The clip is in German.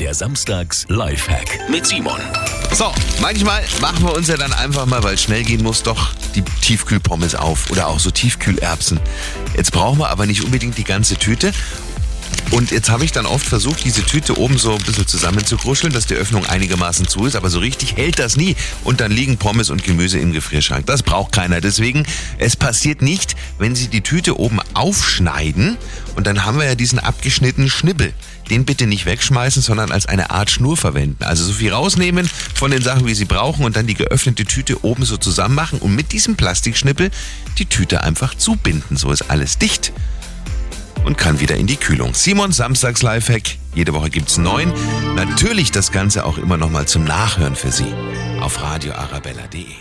Der Samstags Lifehack mit Simon. So, manchmal machen wir uns ja dann einfach mal, weil es schnell gehen muss, doch die Tiefkühlpommes auf oder auch so Tiefkühlerbsen. Jetzt brauchen wir aber nicht unbedingt die ganze Tüte. Und jetzt habe ich dann oft versucht, diese Tüte oben so ein bisschen zusammenzukruscheln, dass die Öffnung einigermaßen zu ist, aber so richtig hält das nie. Und dann liegen Pommes und Gemüse im Gefrierschrank. Das braucht keiner. Deswegen, es passiert nicht, wenn Sie die Tüte oben aufschneiden und dann haben wir ja diesen abgeschnittenen Schnibbel. Den bitte nicht wegschmeißen, sondern als eine Art Schnur verwenden. Also so viel rausnehmen von den Sachen, wie Sie brauchen und dann die geöffnete Tüte oben so zusammen machen und mit diesem Plastikschnippel die Tüte einfach zubinden. So ist alles dicht und kann wieder in die Kühlung. Simon Samstags Lifehack. Jede Woche gibt's neun. Natürlich das Ganze auch immer noch mal zum Nachhören für Sie auf radioarabella.de.